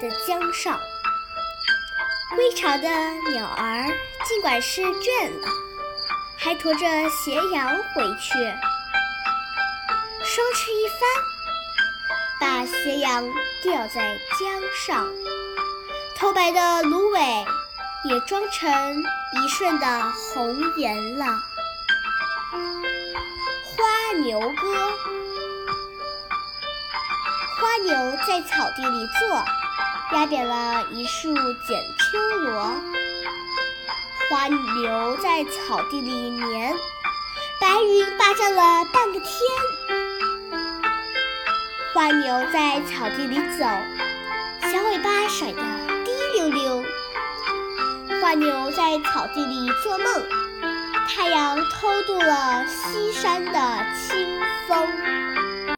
的江上。归巢的鸟儿尽管是倦了，还驮着斜阳回去，双翅一翻，把斜阳吊在江上，头白的芦苇也装成一瞬的红颜了。花牛歌，牛在草地里坐。压扁了一束剪秋萝，花牛在草地里眠，白云霸占了半个天。花牛在草地里走，小尾巴甩得滴溜溜。花牛在草地里做梦，太阳偷渡了西山的。